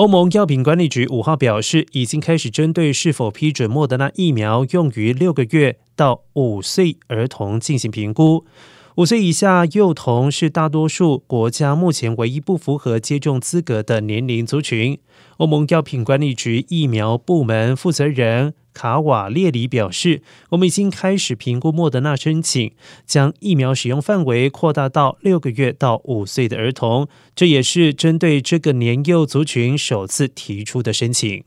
欧盟药品管理局五号表示，已经开始针对是否批准莫德纳疫苗用于六个月到五岁儿童进行评估。五岁以下幼童是大多数国家目前唯一不符合接种资格的年龄族群。欧盟药品管理局疫苗部门负责人。卡瓦列里表示：“我们已经开始评估莫德纳申请，将疫苗使用范围扩大到六个月到五岁的儿童。这也是针对这个年幼族群首次提出的申请。”